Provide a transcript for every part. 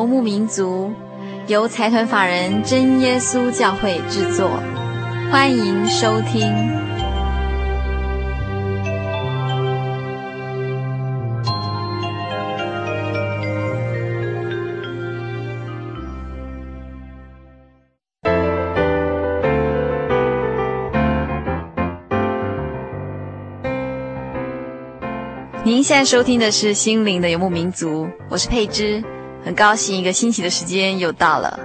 游牧民族，由财团法人真耶稣教会制作，欢迎收听。您现在收听的是《心灵的游牧民族》，我是佩芝，很高兴一个星期的时间又到了。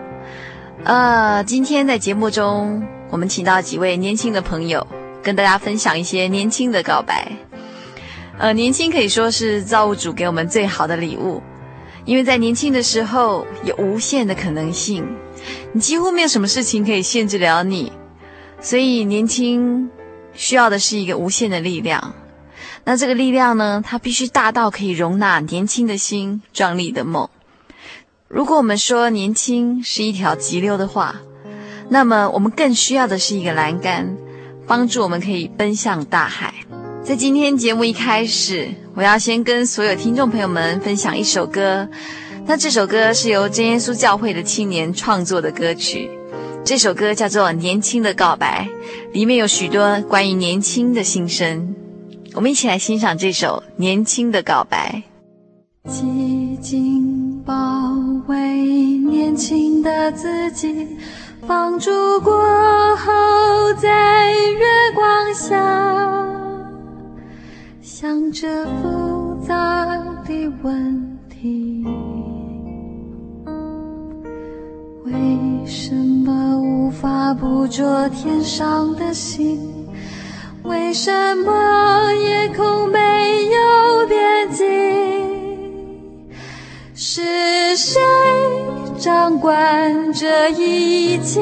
呃，今天在节目中，我们请到几位年轻的朋友，跟大家分享一些年轻的告白。呃，年轻可以说是造物主给我们最好的礼物，因为在年轻的时候有无限的可能性，你几乎没有什么事情可以限制了你，所以年轻需要的是一个无限的力量。那这个力量呢，它必须大到可以容纳年轻的心、壮丽的梦。如果我们说年轻是一条急流的话，那么我们更需要的是一个栏杆，帮助我们可以奔向大海。在今天节目一开始，我要先跟所有听众朋友们分享一首歌。那这首歌是由真耶稣教会的青年创作的歌曲，这首歌叫做《年轻的告白》，里面有许多关于年轻的心声。我们一起来欣赏这首《年轻的告白》。寂静包围年轻的自己，放逐过后，在月光下，想着复杂的问题：为什么无法捕捉天上的星？为什么夜空没有边际？是谁掌管这一切？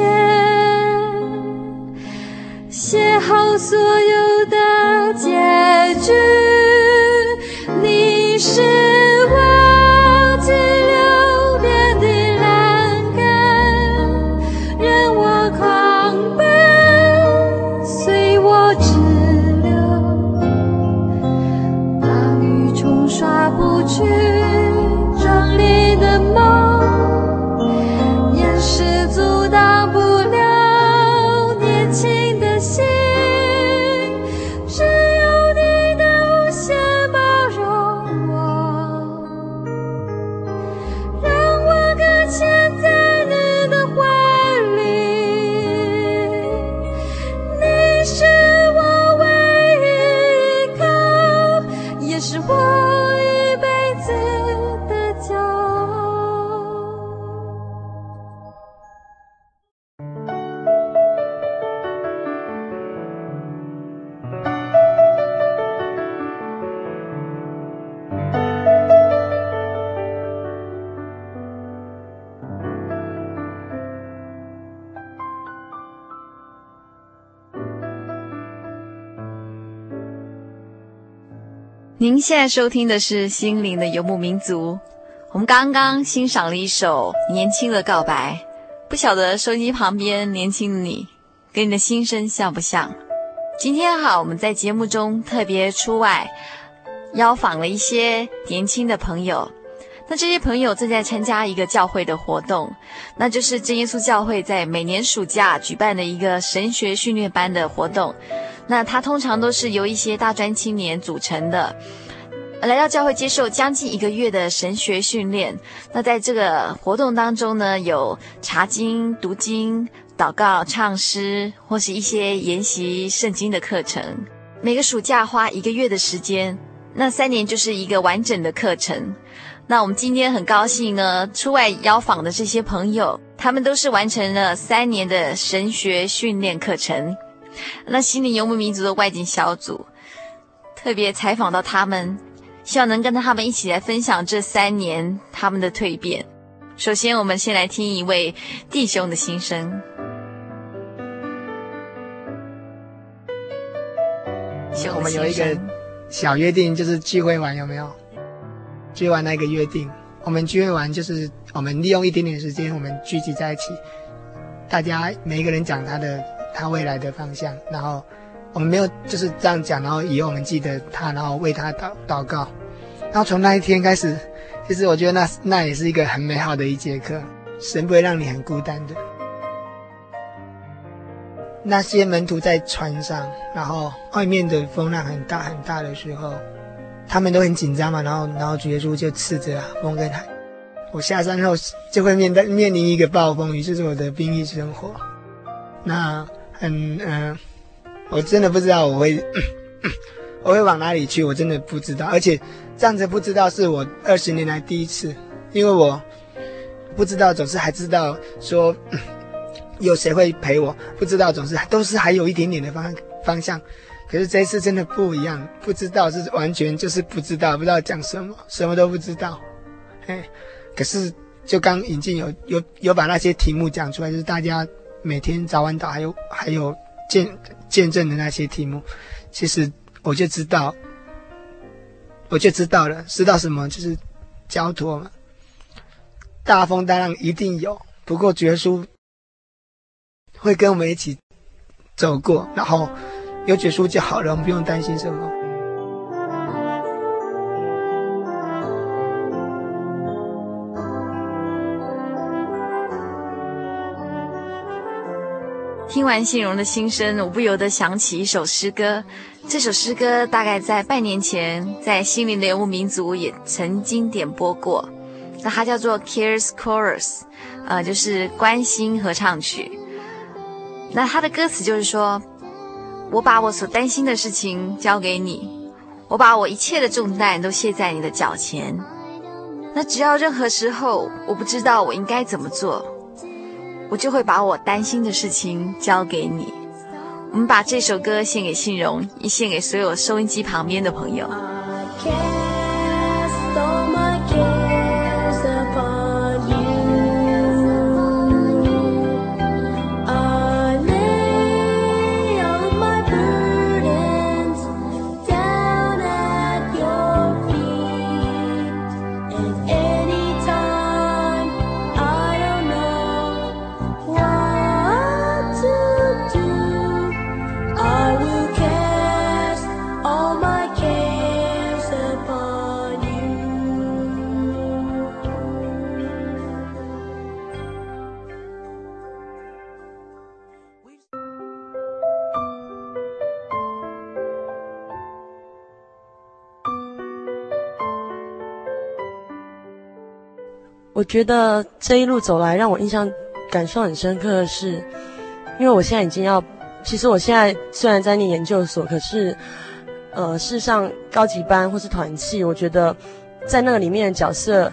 写好所有的结局？你是。您现在收听的是《心灵的游牧民族》，我们刚刚欣赏了一首《年轻的告白》，不晓得收音机旁边年轻的你，跟你的心声像不像？今天哈，我们在节目中特别出外邀访了一些年轻的朋友，那这些朋友正在参加一个教会的活动，那就是真耶稣教会在每年暑假举办的一个神学训练班的活动。那它通常都是由一些大专青年组成的，来到教会接受将近一个月的神学训练。那在这个活动当中呢，有查经、读经、祷告、唱诗，或是一些研习圣经的课程。每个暑假花一个月的时间，那三年就是一个完整的课程。那我们今天很高兴呢，出外邀访的这些朋友，他们都是完成了三年的神学训练课程。那心灵游牧民族的外景小组特别采访到他们。希望能跟他们一起来分享这三年他们的蜕变。首先，我们先来听一位弟兄的心声。我们有一个小约定，就是聚会完有没有？聚会完那个约定，我们聚会完就是我们利用一点点时间，我们聚集在一起，大家每一个人讲他的他未来的方向，然后。我们没有就是这样讲，然后以后我们记得他，然后为他祷祷告。然后从那一天开始，其实我觉得那那也是一个很美好的一节课。神不会让你很孤单的。那些门徒在船上，然后外面的风浪很大很大的时候，他们都很紧张嘛。然后然后主耶稣就斥责风跟海。我下山后就会面对面临一个暴风雨，这是我的兵役生活。那嗯嗯。我真的不知道我会，我会往哪里去，我真的不知道。而且这样子不知道是我二十年来第一次，因为我不知道总是还知道说有谁会陪我，不知道总是都是还有一点点的方方向。可是这一次真的不一样，不知道是完全就是不知道，不知道讲什么，什么都不知道。哎，可是就刚引进有有有把那些题目讲出来，就是大家每天早晚祷还有还有。见见证的那些题目，其实我就知道，我就知道了，知道什么就是交托嘛。大风大浪一定有，不过绝书会跟我们一起走过，然后有耶稣就好了，我们不用担心什么。听完信荣的心声，我不由得想起一首诗歌。这首诗歌大概在半年前，在心灵的游牧民族也曾经点播过。那它叫做《Cares Chorus》，呃，就是关心合唱曲。那它的歌词就是说：“我把我所担心的事情交给你，我把我一切的重担都卸在你的脚前。那只要任何时候我不知道我应该怎么做。”我就会把我担心的事情交给你。我们把这首歌献给信荣，也献给所有收音机旁边的朋友。我觉得这一路走来，让我印象感受很深刻的是，因为我现在已经要，其实我现在虽然在念研究所，可是，呃，事实上高级班或是团契，我觉得在那个里面的角色，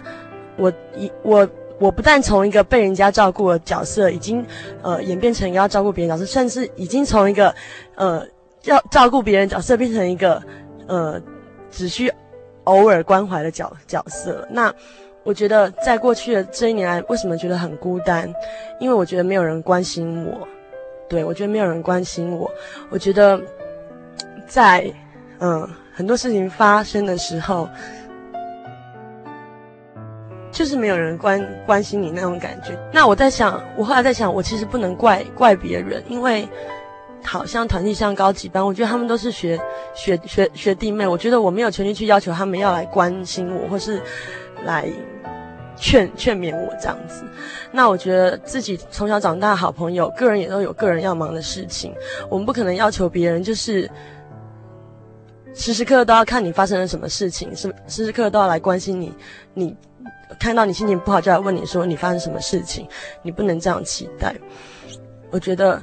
我一我我不但从一个被人家照顾的角色，已经呃演变成要照顾别人角色，甚至已经从一个呃要照顾别人角色变成一个呃只需偶尔关怀的角角色。那。我觉得在过去的这一年来，为什么觉得很孤单？因为我觉得没有人关心我，对，我觉得没有人关心我。我觉得 在嗯很多事情发生的时候，就是没有人关关心你那种感觉。那我在想，我后来在想，我其实不能怪怪别人，因为好像团体像高级班，我觉得他们都是学学学学弟妹，我觉得我没有权利去要求他们要来关心我，或是。来劝劝勉我这样子，那我觉得自己从小长大好朋友，个人也都有个人要忙的事情，我们不可能要求别人就是时时刻刻都要看你发生了什么事情，时时时刻刻都要来关心你。你看到你心情不好就来问你说你发生什么事情，你不能这样期待。我觉得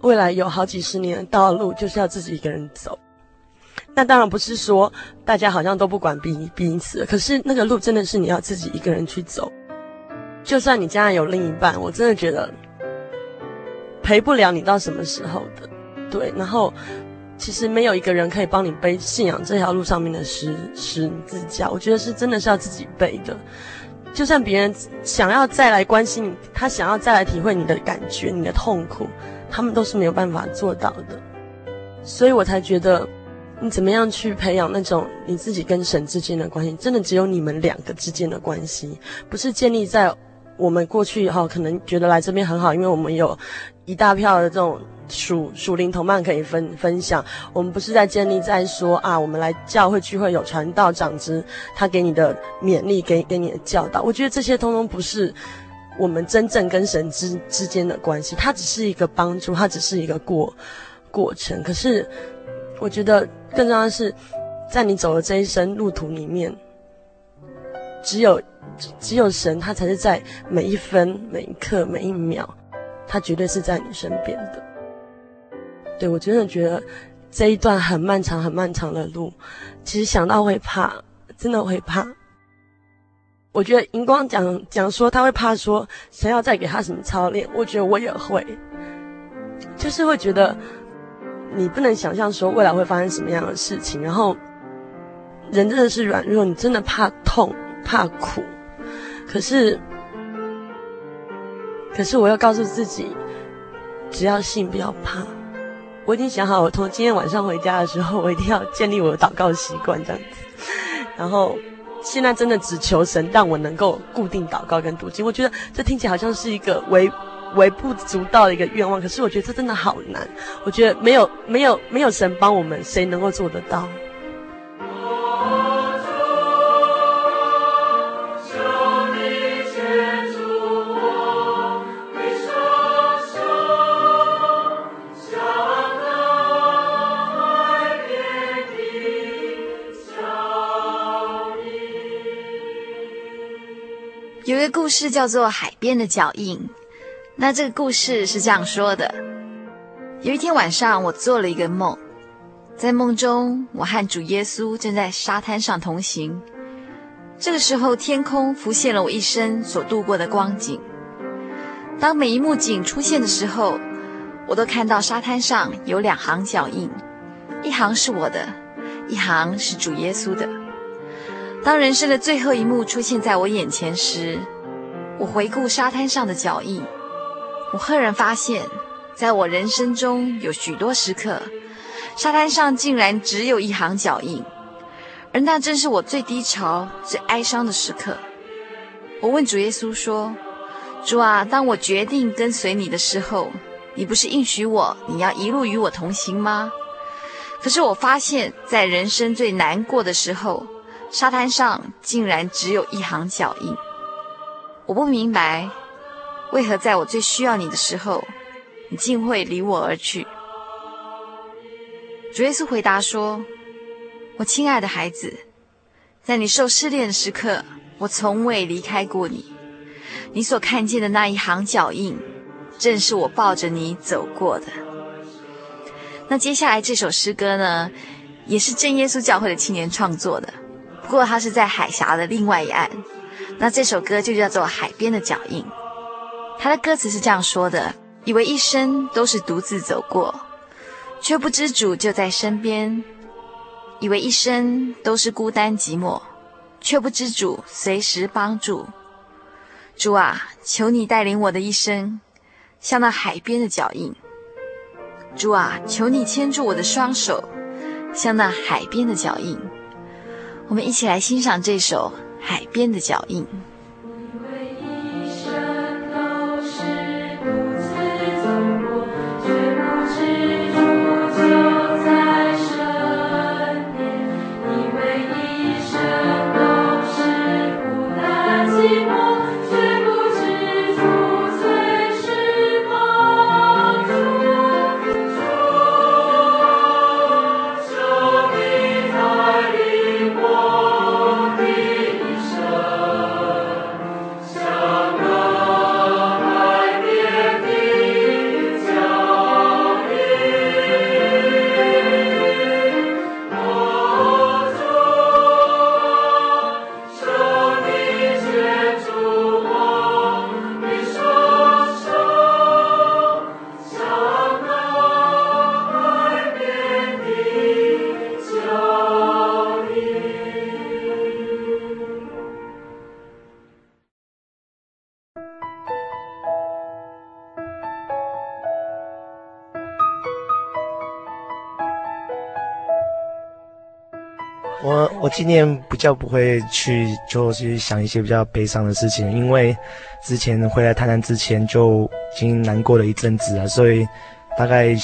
未来有好几十年的道路就是要自己一个人走。那当然不是说大家好像都不管彼彼此，可是那个路真的是你要自己一个人去走。就算你将来有另一半，我真的觉得陪不了你到什么时候的。对，然后。其实没有一个人可以帮你背信仰这条路上面的十十字架，我觉得是真的是要自己背的。就算别人想要再来关心你，他想要再来体会你的感觉、你的痛苦，他们都是没有办法做到的。所以我才觉得，你怎么样去培养那种你自己跟神之间的关系，真的只有你们两个之间的关系，不是建立在我们过去以后可能觉得来这边很好，因为我们有一大票的这种。属属灵同伴可以分分享，我们不是在建立在说啊，我们来教会聚会有传道长之，他给你的勉励，给给你的教导，我觉得这些通通不是我们真正跟神之之间的关系，它只是一个帮助，它只是一个过过程。可是我觉得更重要的是，在你走的这一生路途里面，只有只有神，他才是在每一分每一刻每一秒，他绝对是在你身边的。对，我真的觉得这一段很漫长、很漫长的路，其实想到会怕，真的会怕。我觉得荧光讲讲说他会怕说神要再给他什么操练，我觉得我也会，就是会觉得你不能想象说未来会发生什么样的事情，然后人真的是软弱，你真的怕痛、怕苦，可是，可是我要告诉自己，只要信，不要怕。我已经想好，我从今天晚上回家的时候，我一定要建立我的祷告习惯，这样子。然后现在真的只求神让我能够固定祷告跟读经。我觉得这听起来好像是一个微微不足道的一个愿望，可是我觉得这真的好难。我觉得没有没有没有神帮我们，谁能够做得到？有一个故事叫做《海边的脚印》，那这个故事是这样说的：有一天晚上，我做了一个梦，在梦中，我和主耶稣正在沙滩上同行。这个时候，天空浮现了我一生所度过的光景。当每一幕景出现的时候，我都看到沙滩上有两行脚印，一行是我的，一行是主耶稣的。当人生的最后一幕出现在我眼前时，我回顾沙滩上的脚印，我赫然发现，在我人生中有许多时刻，沙滩上竟然只有一行脚印，而那正是我最低潮、最哀伤的时刻。我问主耶稣说：“主啊，当我决定跟随你的时候，你不是应许我你要一路与我同行吗？可是我发现，在人生最难过的时候。”沙滩上竟然只有一行脚印，我不明白，为何在我最需要你的时候，你竟会离我而去。主耶稣回答说：“我亲爱的孩子，在你受试炼的时刻，我从未离开过你。你所看见的那一行脚印，正是我抱着你走过的。”那接下来这首诗歌呢，也是真耶稣教会的青年创作的。不过，它是在海峡的另外一岸。那这首歌就叫做《海边的脚印》。他的歌词是这样说的：以为一生都是独自走过，却不知主就在身边；以为一生都是孤单寂寞，却不知主随时帮助。主啊，求你带领我的一生，像那海边的脚印。主啊，求你牵住我的双手，像那海边的脚印。我们一起来欣赏这首《海边的脚印》。我今年比较不会去，就去想一些比较悲伤的事情，因为之前回来台南之前就已经难过了一阵子了，所以大概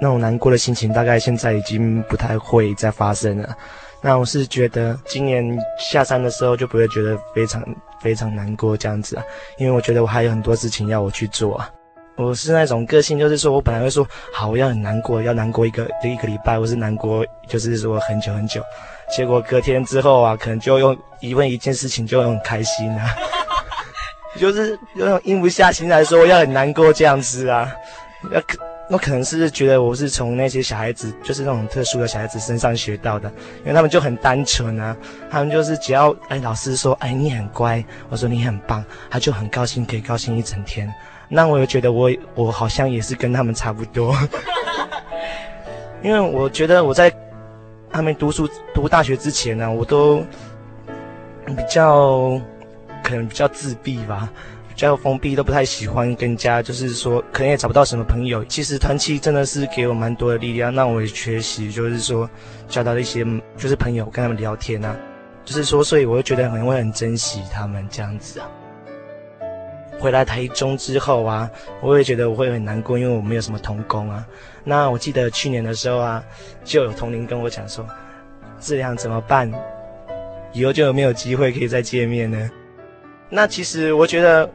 那种难过的心情，大概现在已经不太会再发生了。那我是觉得今年下山的时候就不会觉得非常非常难过这样子啊，因为我觉得我还有很多事情要我去做啊。我是那种个性，就是说我本来会说好，我要很难过，要难过一个一个礼拜，或是难过，就是说很久很久。结果隔天之后啊，可能就用一问一件事情就很开心啊，就是有种硬不下心来说要很难过这样子啊。那可那可能是觉得我是从那些小孩子，就是那种特殊的小孩子身上学到的，因为他们就很单纯啊，他们就是只要哎老师说哎你很乖，我说你很棒，他就很高兴，可以高兴一整天。那我又觉得我我好像也是跟他们差不多，因为我觉得我在他们读书读大学之前呢、我都比较可能比较自闭吧，比较封闭，都不太喜欢跟人家，就是说可能也找不到什么朋友。其实团契真的是给我蛮多的力量，让我也学习，就是说交到一些就是朋友，跟他们聊天啊，就是说，所以我会觉得可能会很珍惜他们这样子啊。回来台中之后啊，我也觉得我会很难过，因为我没有什么同工啊。那我记得去年的时候啊，就有同龄跟我讲说，这样怎么办？以后就有没有机会可以再见面呢？那其实我觉得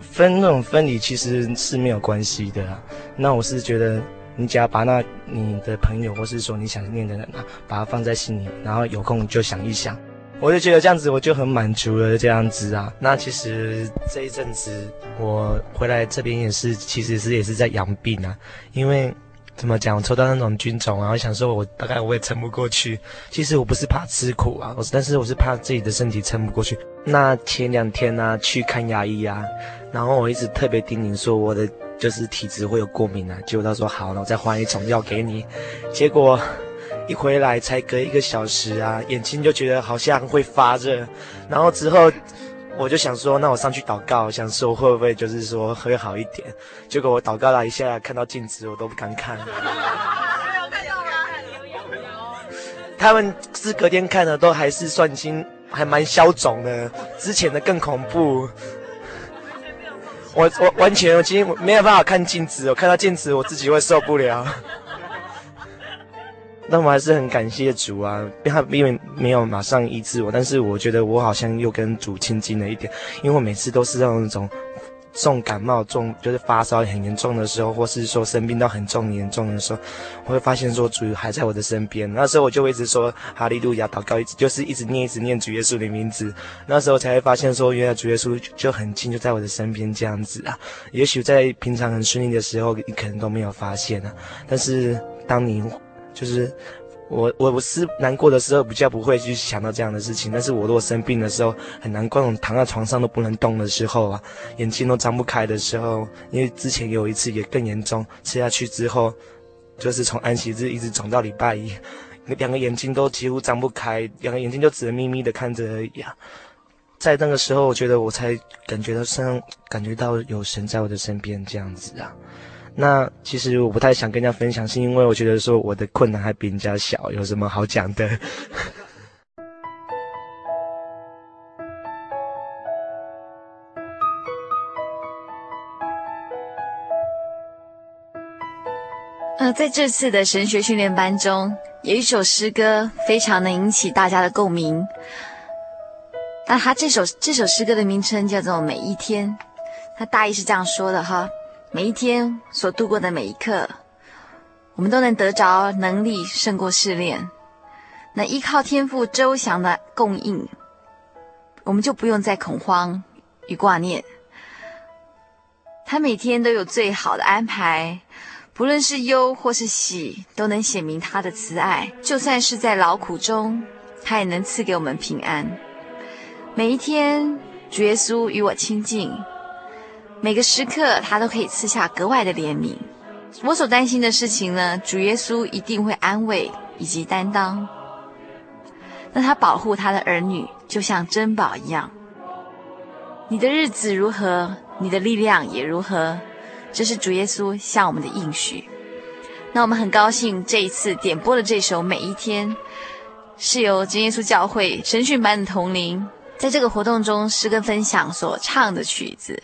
分那种分离其实是没有关系的啊。那我是觉得，你只要把那你的朋友或是说你想念的人啊，把它放在心里，然后有空就想一想。我就觉得这样子我就很满足了，这样子啊。那其实这一阵子我回来这边也是，其实是也是在养病啊。因为怎么讲，我抽到那种菌种啊，我想说我大概我也撑不过去。其实我不是怕吃苦啊，我是但是我是怕自己的身体撑不过去。那前两天呢、啊，去看牙医啊，然后我一直特别叮咛说我的就是体质会有过敏啊。结果他说好，那我再换一种药给你。结果。一回来才隔一个小时啊，眼睛就觉得好像会发热，然后之后我就想说，那我上去祷告，想说会不会就是说会好一点。结果我祷告了一下，看到镜子我都不敢看。他们是隔天看的，都还是算清，还蛮消肿的，之前的更恐怖。我我完全我今天没有办法看镜子，我看到镜子我自己会受不了。但我还是很感谢主啊，因为他因为没有马上医治我，但是我觉得我好像又跟主亲近了一点，因为我每次都是那种重感冒、重就是发烧很严重的时候，或是说生病到很重严重的时候，我会发现说主还在我的身边。那时候我就一直说哈利路亚祷告，一直就是一直念一直念主耶稣的名字。那时候才会发现说，原来主耶稣就很近，就在我的身边这样子啊。也许在平常很顺利的时候，你可能都没有发现啊，但是当你。就是我我我是难过的时候比较不会去想到这样的事情，但是我如果生病的时候很难过，躺在床上都不能动的时候啊，眼睛都张不开的时候，因为之前有一次也更严重，吃下去之后，就是从安息日一直肿到礼拜一，两个眼睛都几乎张不开，两个眼睛就只能眯眯的看着而已啊。在那个时候，我觉得我才感觉到身，感觉到有神在我的身边这样子啊。那其实我不太想跟人家分享，是因为我觉得说我的困难还比人家小，有什么好讲的？呃，在这次的神学训练班中，有一首诗歌非常能引起大家的共鸣。那他这首这首诗歌的名称叫做《每一天》，他大意是这样说的哈。每一天所度过的每一刻，我们都能得着能力胜过试炼。那依靠天父周详的供应，我们就不用再恐慌与挂念。他每天都有最好的安排，不论是忧或是喜，都能显明他的慈爱。就算是在劳苦中，他也能赐给我们平安。每一天，主耶稣与我亲近。每个时刻，他都可以赐下格外的怜悯。我所担心的事情呢，主耶稣一定会安慰以及担当。那他保护他的儿女，就像珍宝一样。你的日子如何，你的力量也如何。这是主耶稣向我们的应许。那我们很高兴这一次点播的这首《每一天》，是由真耶稣教会神训班的童龄在这个活动中诗歌分享所唱的曲子。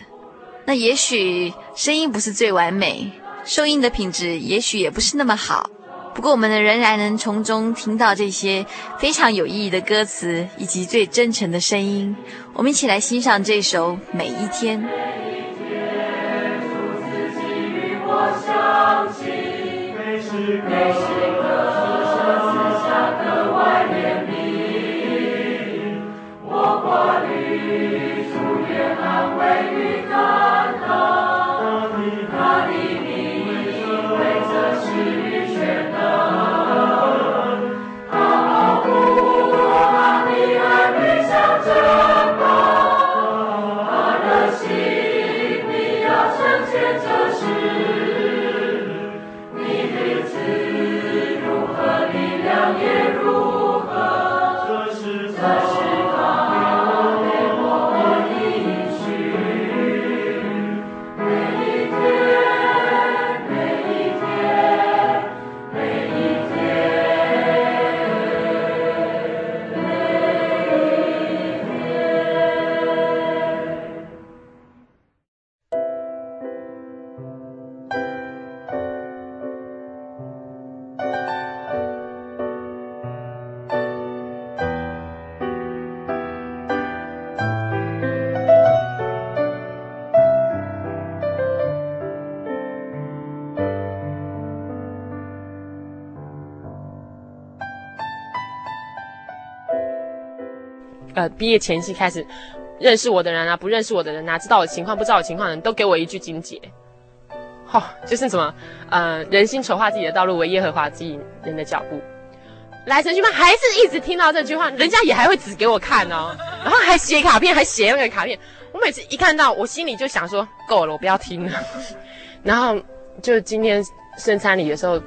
那也许声音不是最完美，收音的品质也许也不是那么好，不过我们呢仍然能从中听到这些非常有意义的歌词以及最真诚的声音。我们一起来欣赏这首《每一天》。天呃，毕业前夕开始，认识我的人啊，不认识我的人啊，知道我情况不知道我情况的人都给我一句金姐，好、就是什么，呃，人心筹划自己的道路，为耶和华指引人的脚步。来神训班还是一直听到这句话，人家也还会指给我看哦，然后还写卡片，还写那个卡片。我每次一看到，我心里就想说，够了，我不要听了。然后就今天圣餐礼的时候，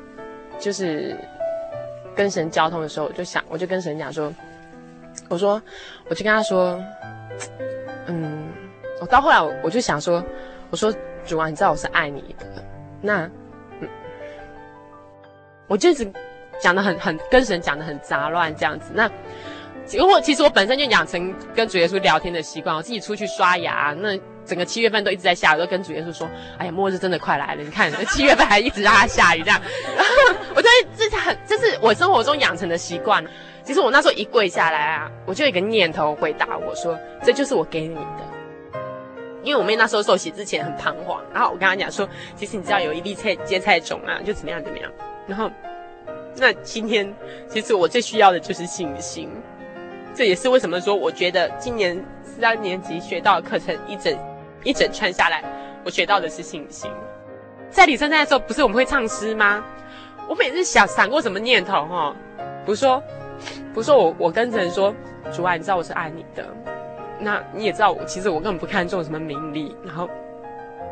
就是跟神交通的时候，我就想，我就跟神讲说。我说，我就跟他说，嗯，我到后来我我就想说，我说主啊，你知道我是爱你的，那，我就一直讲的很很跟神讲的很杂乱这样子。那如果其实我本身就养成跟主耶稣聊天的习惯，我自己出去刷牙，那整个七月份都一直在下雨，都跟主耶稣说，哎呀，末日真的快来了，你看 七月份还一直让它下雨这样，我觉得这是很这是我生活中养成的习惯。其实我那时候一跪下来啊，我就有一个念头回答我说：“这就是我给你的。”因为我妹那时候受洗之前很彷徨，然后我跟她讲说：“其实你知道有一粒菜芥菜种啊，就怎么样怎么样。”然后那今天其实我最需要的就是信心，这也是为什么说我觉得今年三年级学到的课程一整一整串下来，我学到的是信心。在礼圣餐的时候，不是我们会唱诗吗？我每次想闪过什么念头哈，不是说。不是说我，我跟神说，主啊，你知道我是爱你的，那你也知道我，其实我根本不看重什么名利，然后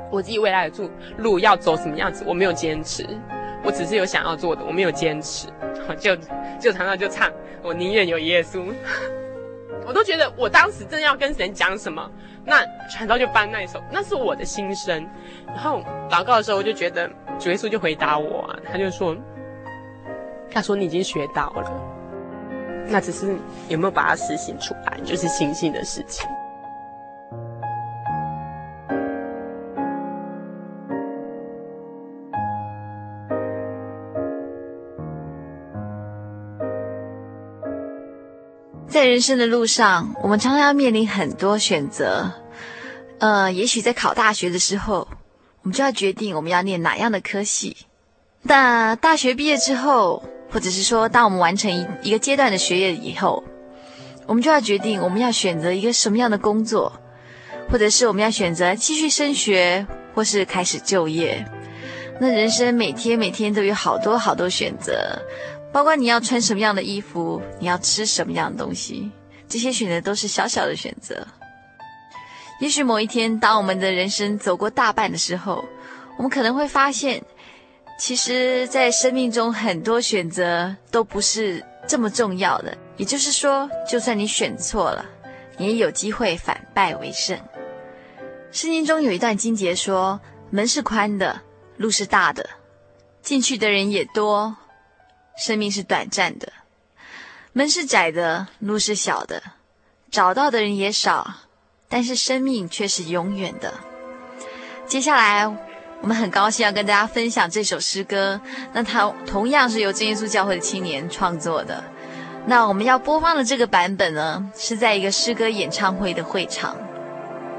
我自己未来的路路要走什么样子，我没有坚持，我只是有想要做的，我没有坚持，就就常常就唱，我宁愿有耶稣，我都觉得我当时正要跟神讲什么，那传道就搬那一首，那是我的心声，然后祷告的时候，我就觉得主耶稣就回答我啊，他就说，他说你已经学到了。那只是有没有把它实行出来，就是信心的事情。在人生的路上，我们常常要面临很多选择。呃，也许在考大学的时候，我们就要决定我们要念哪样的科系。那大学毕业之后，或者是说，当我们完成一一个阶段的学业以后，我们就要决定我们要选择一个什么样的工作，或者是我们要选择继续升学，或是开始就业。那人生每天每天都有好多好多选择，包括你要穿什么样的衣服，你要吃什么样的东西，这些选择都是小小的选择。也许某一天，当我们的人生走过大半的时候，我们可能会发现。其实，在生命中，很多选择都不是这么重要的。也就是说，就算你选错了，你也有机会反败为胜。圣经中有一段经节说：“门是宽的，路是大的，进去的人也多，生命是短暂的。”门是窄的，路是小的，找到的人也少，但是生命却是永远的。接下来，我们很高兴要跟大家分享这首诗歌。那它同样是由真耶稣教会的青年创作的。那我们要播放的这个版本呢，是在一个诗歌演唱会的会场。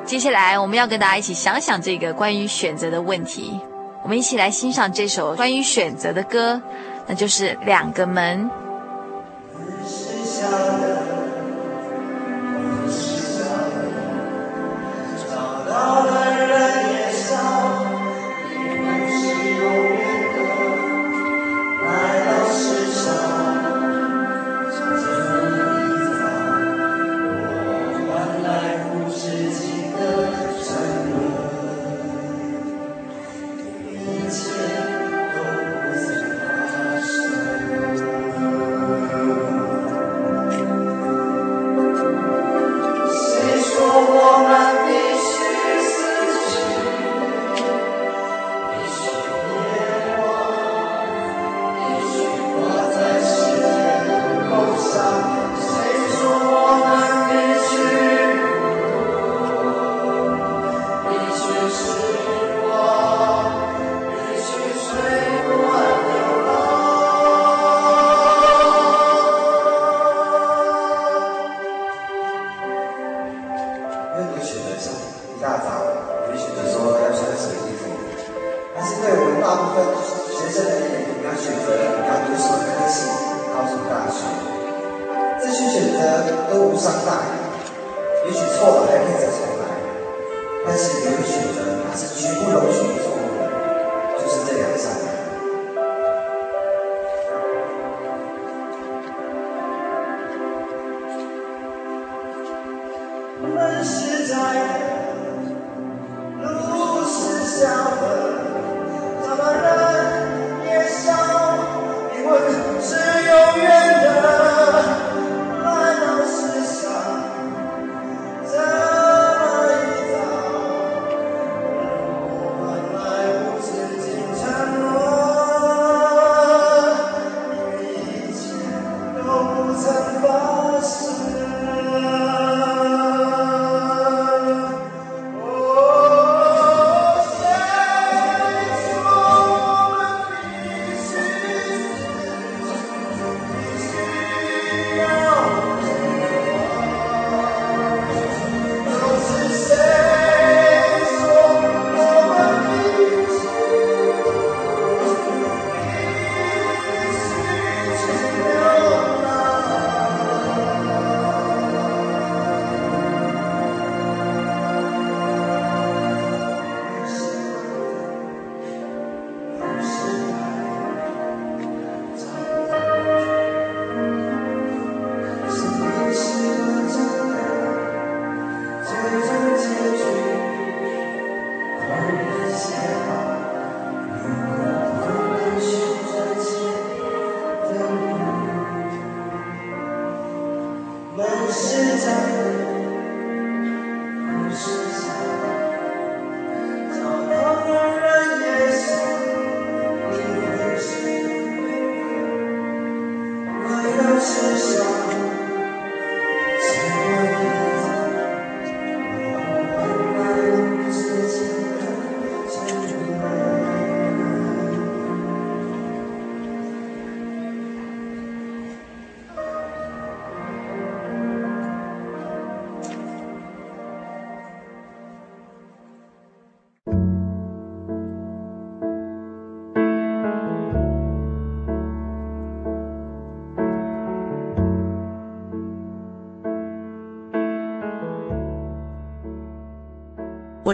接下来，我们要跟大家一起想想这个关于选择的问题。我们一起来欣赏这首关于选择的歌，那就是《两个门》。我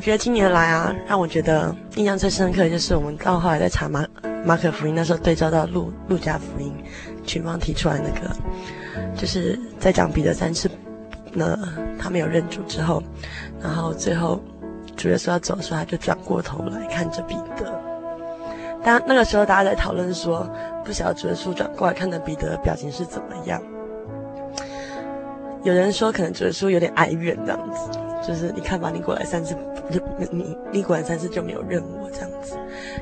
觉得今年来啊，让我觉得印象最深刻的就是我们到后来在查马马可福音那时候对照到路路加福音，群芳提出来那个，就是在讲彼得三次，那他没有认主之后，然后最后主耶稣要走的时候，他就转过头来看着彼得。当那个时候大家在讨论说，不晓得主耶稣转过来看着彼得的表情是怎么样。有人说可能主耶稣有点哀怨这样子，就是你看吧，你过来三次。就你你果然三次就没有认我这样子，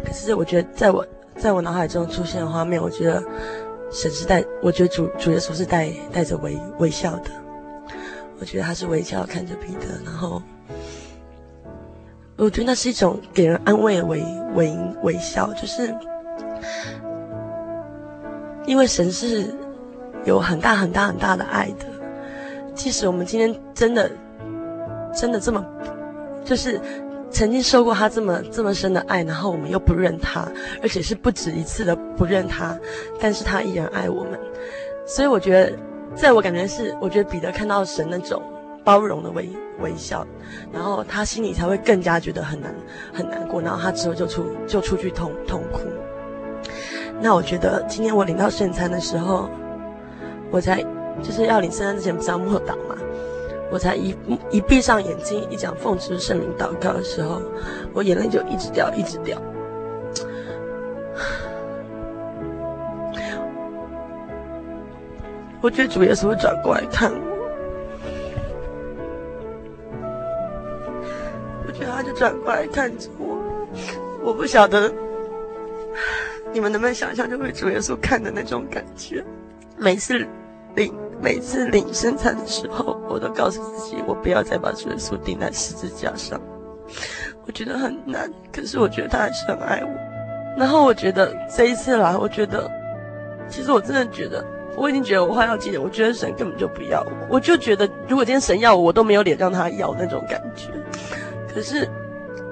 可是我觉得在我在我脑海中出现的画面，我觉得神是带，我觉得主主耶稣是带带着微微笑的，我觉得他是微笑看着彼得，然后我觉得那是一种给人安慰的微微微笑，就是因为神是有很大很大很大的爱的，即使我们今天真的真的这么就是。曾经受过他这么这么深的爱，然后我们又不认他，而且是不止一次的不认他，但是他依然爱我们，所以我觉得，在我感觉是，我觉得彼得看到神那种包容的微微笑，然后他心里才会更加觉得很难很难过，然后他之后就出就出去痛痛哭。那我觉得今天我领到圣餐的时候，我才就是要领圣餐之前不是要默祷嘛。我才一一闭上眼睛，一讲奉主圣名祷告的时候，我眼泪就一直掉，一直掉。我觉得主耶稣会转过来看我，我觉得他就转过来看着我。我不晓得你们能不能想象，就会主耶稣看的那种感觉。每次领。每次领圣餐的时候，我都告诉自己，我不要再把主耶稣钉在十字架上。我觉得很难，可是我觉得他还是很爱我。然后我觉得这一次来，我觉得，其实我真的觉得，我已经觉得我快要记得，我觉得神根本就不要我。我就觉得，如果今天神要我，我都没有脸让他要那种感觉。可是，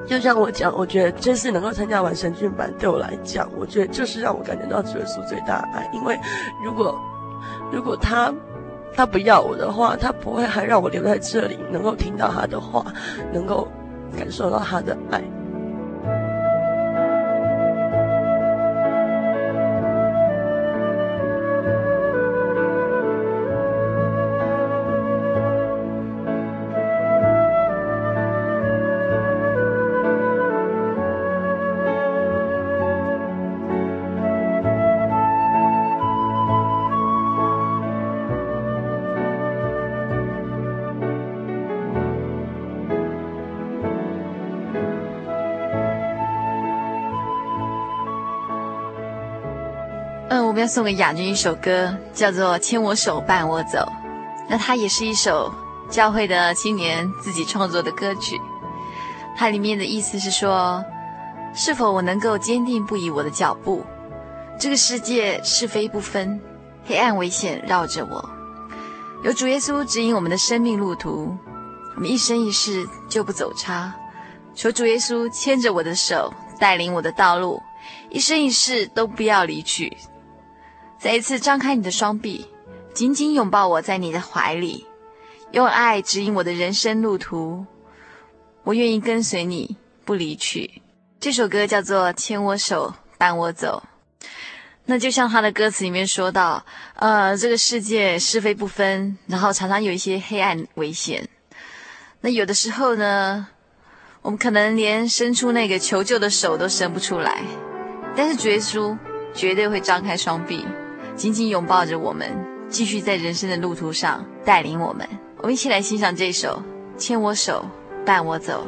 就像我讲，我觉得这次能够参加完神训班，对我来讲，我觉得就是让我感觉到主耶稣最大的爱。因为如果，如果他。他不要我的话，他不会还让我留在这里，能够听到他的话，能够感受到他的爱。要送给雅君一首歌，叫做《牵我手，伴我走》。那它也是一首教会的青年自己创作的歌曲。它里面的意思是说，是否我能够坚定不移我的脚步？这个世界是非不分，黑暗危险绕着我。有主耶稣指引我们的生命路途，我们一生一世就不走差。求主耶稣牵着我的手，带领我的道路，一生一世都不要离去。再一次张开你的双臂，紧紧拥抱我在你的怀里，用爱指引我的人生路途。我愿意跟随你，不离去。这首歌叫做《牵我手，伴我走》。那就像他的歌词里面说到，呃，这个世界是非不分，然后常常有一些黑暗危险。那有的时候呢，我们可能连伸出那个求救的手都伸不出来，但是主耶稣绝对会张开双臂。紧紧拥抱着我们，继续在人生的路途上带领我们。我们一起来欣赏这首《牵我手，伴我走》。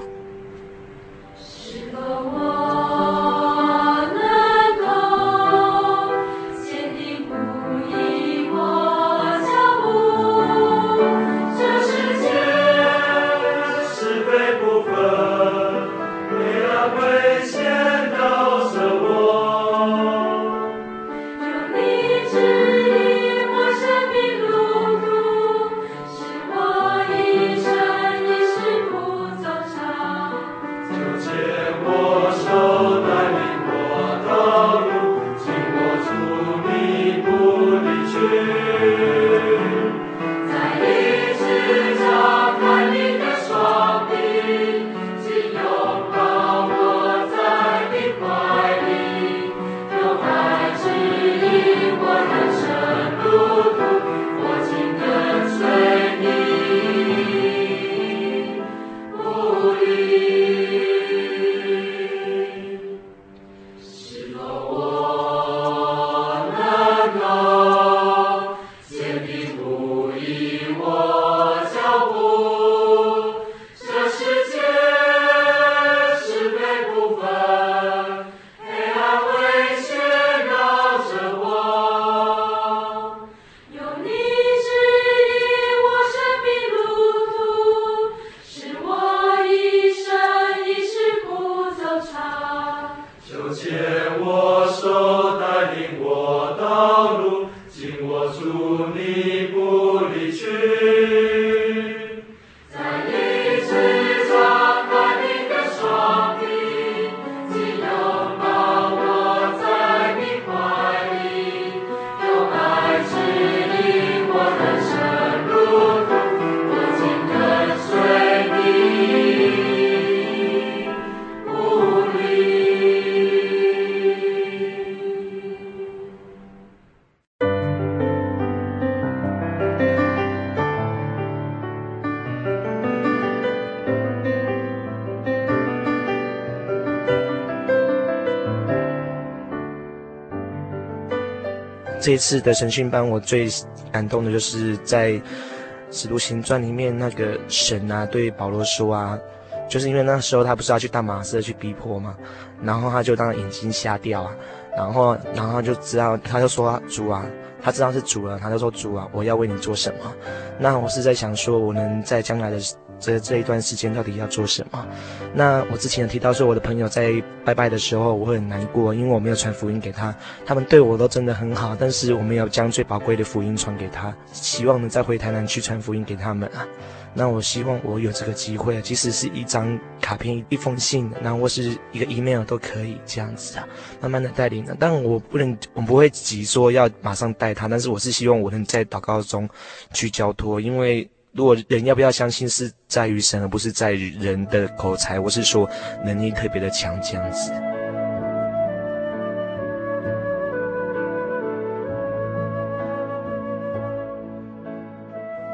这一次的神训班，我最感动的就是在《使徒行传》里面那个神啊，对保罗说啊，就是因为那时候他不是要去大马色去逼迫嘛，然后他就当眼睛瞎掉啊，然后然后就知道，他就说主啊，他知道是主了，他就说主啊，我要为你做什么？那我是在想说，我能在将来的。这这一段时间到底要做什么？那我之前提到说，我的朋友在拜拜的时候，我会很难过，因为我没有传福音给他。他们对我都真的很好，但是我没有将最宝贵的福音传给他，希望能再回台南去传福音给他们啊。那我希望我有这个机会，即使是一张卡片、一封信，然后或是一个 email 都可以这样子啊，慢慢的带领。但我不能，我不会急说要马上带他，但是我是希望我能在祷告中去交托，因为。如果人要不要相信，是在于神，而不是在于人的口才，或是说能力特别的强这样子。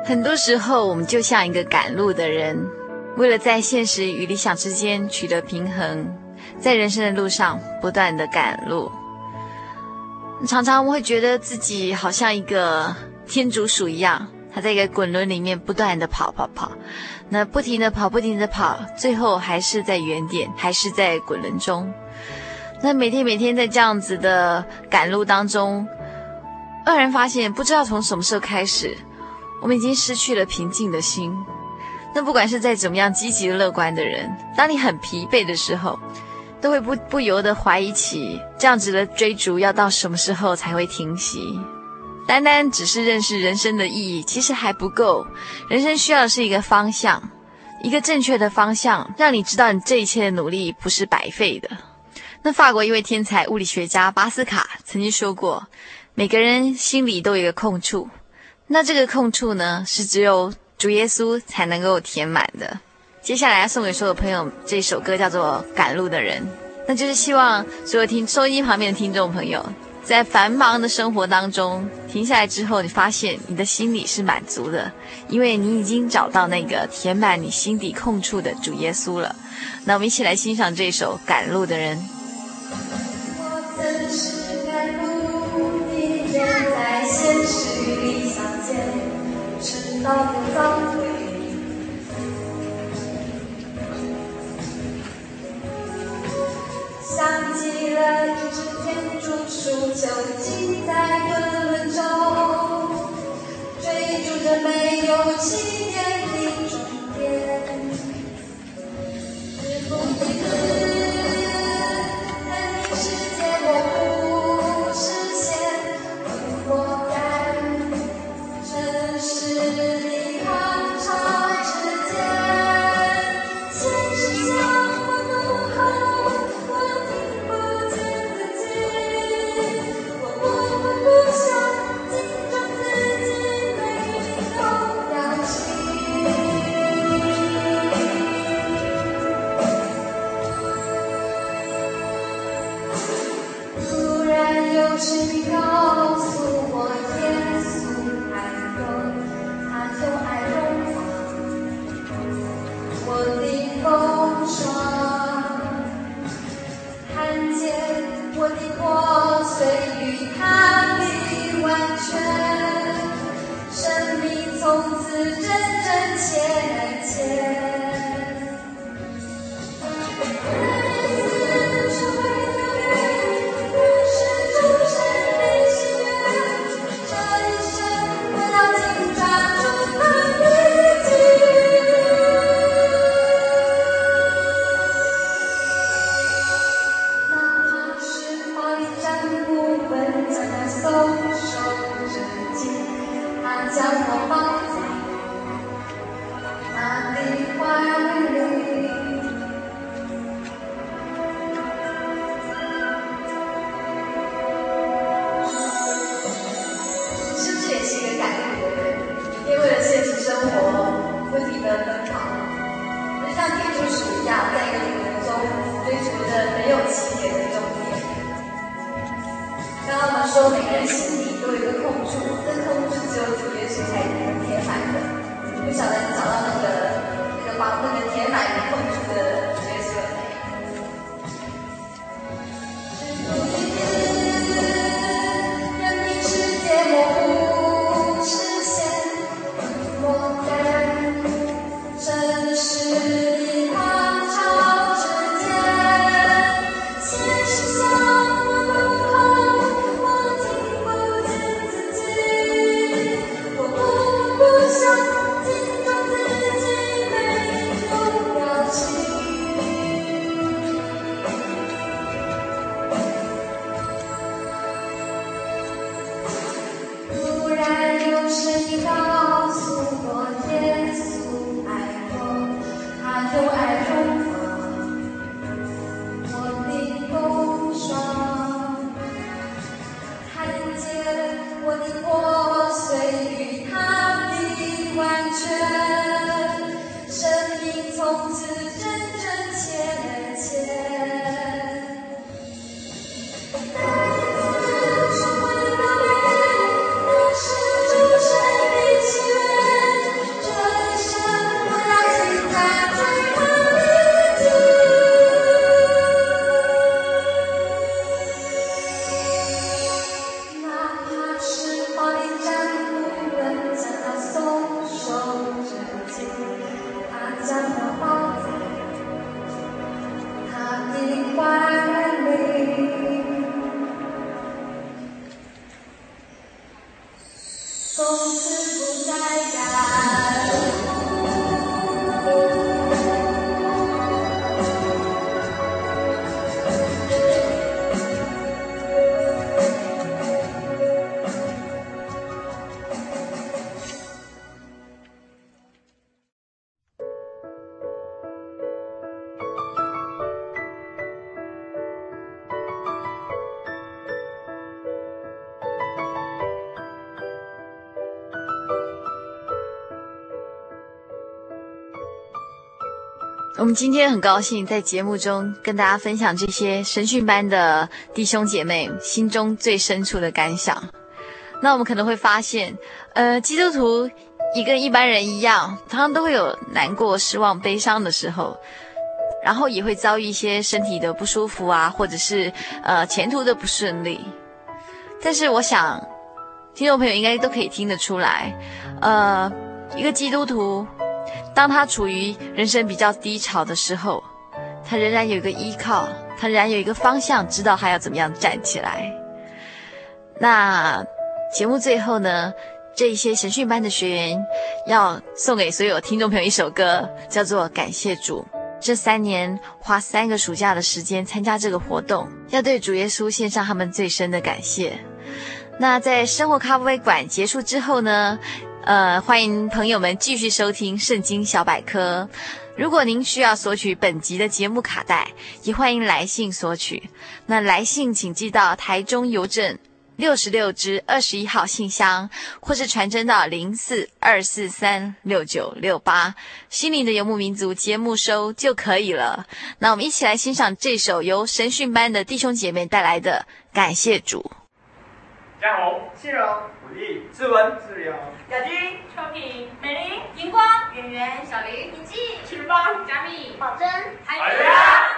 很多时候，我们就像一个赶路的人，为了在现实与理想之间取得平衡，在人生的路上不断的赶路。常常我会觉得自己好像一个天竺鼠一样。它在一个滚轮里面不断的跑跑跑，那不停的跑，不停的跑，最后还是在原点，还是在滚轮中。那每天每天在这样子的赶路当中，愕然发现，不知道从什么时候开始，我们已经失去了平静的心。那不管是再怎么样积极乐观的人，当你很疲惫的时候，都会不不由得怀疑起这样子的追逐要到什么时候才会停息。单单只是认识人生的意义，其实还不够。人生需要的是一个方向，一个正确的方向，让你知道你这一切的努力不是白费的。那法国一位天才物理学家巴斯卡曾经说过，每个人心里都有一个空处，那这个空处呢，是只有主耶稣才能够填满的。接下来要送给所有朋友这首歌叫做《赶路的人》，那就是希望所有听收音旁边的听众朋友。在繁忙的生活当中停下来之后，你发现你的心里是满足的，因为你已经找到那个填满你心底空处的主耶稣了。那我们一起来欣赏这首《赶路的人》。我曾是赶路的人，在现实，迟到又早退，想起了一只。树就近在滚轮中，追逐着没有起点的终点，我们今天很高兴在节目中跟大家分享这些神训班的弟兄姐妹心中最深处的感想。那我们可能会发现，呃，基督徒也跟一般人一样，常常都会有难过、失望、悲伤的时候，然后也会遭遇一些身体的不舒服啊，或者是呃前途的不顺利。但是我想，听众朋友应该都可以听得出来，呃，一个基督徒。当他处于人生比较低潮的时候，他仍然有一个依靠，他仍然有一个方向，知道他要怎么样站起来。那节目最后呢，这一些神训班的学员要送给所有听众朋友一首歌，叫做《感谢主》。这三年花三个暑假的时间参加这个活动，要对主耶稣献上他们最深的感谢。那在生活咖啡馆结束之后呢，呃，欢迎朋友们继续收听《圣经小百科》。如果您需要索取本集的节目卡带，也欢迎来信索取。那来信请寄到台中邮政六十六支二十一号信箱，或是传真到零四二四三六九六八，心灵的游牧民族节目收就可以了。那我们一起来欣赏这首由神训班的弟兄姐妹带来的《感谢主》。嘉宏、谢荣、武力、志文、志友、雅君、秋萍、美玲、荧光、圆圆、小林、以季、七八、佳蜜、宝珍、海月。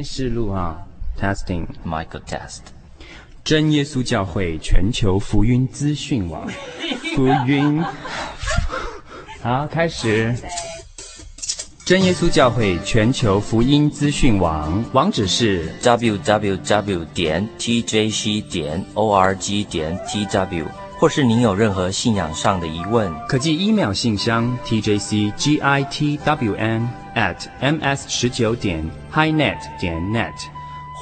先试录啊，testing。Michael test，真耶稣教会全球福音资讯网，福音，好，开始。真耶稣教会全球福音资讯网网址是 www 点 tjc 点 org 点 tw，或是您有任何信仰上的疑问，可寄 email 信箱 tjcgitwn at ms 十九点 highnet 点 net，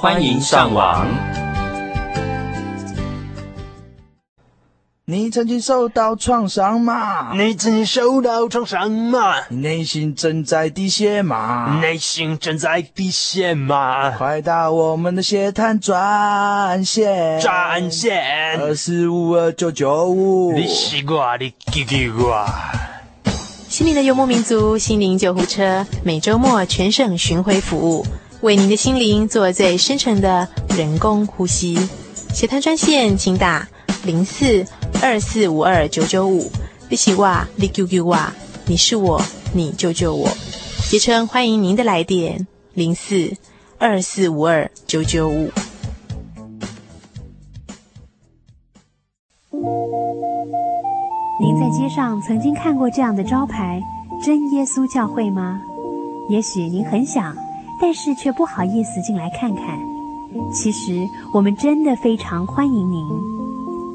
欢迎上网。你曾经受到创伤吗？你曾经受到创伤吗？你内心正在滴血吗？内心正在滴血吗？快打我们的血滩专线，专线二四五二九九五。你西瓜，你给给我。心灵的游牧民族，心灵救护车，每周末全省巡回服务，为您的心灵做最深沉的人工呼吸。血滩专线，请打零四。二四五二九九五，你是我，你救救我，你是我，你救救我。杰称欢迎您的来电，零四二四五二九九五。您在街上曾经看过这样的招牌“真耶稣教会”吗？也许您很想，但是却不好意思进来看看。其实我们真的非常欢迎您。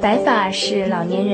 白发是老年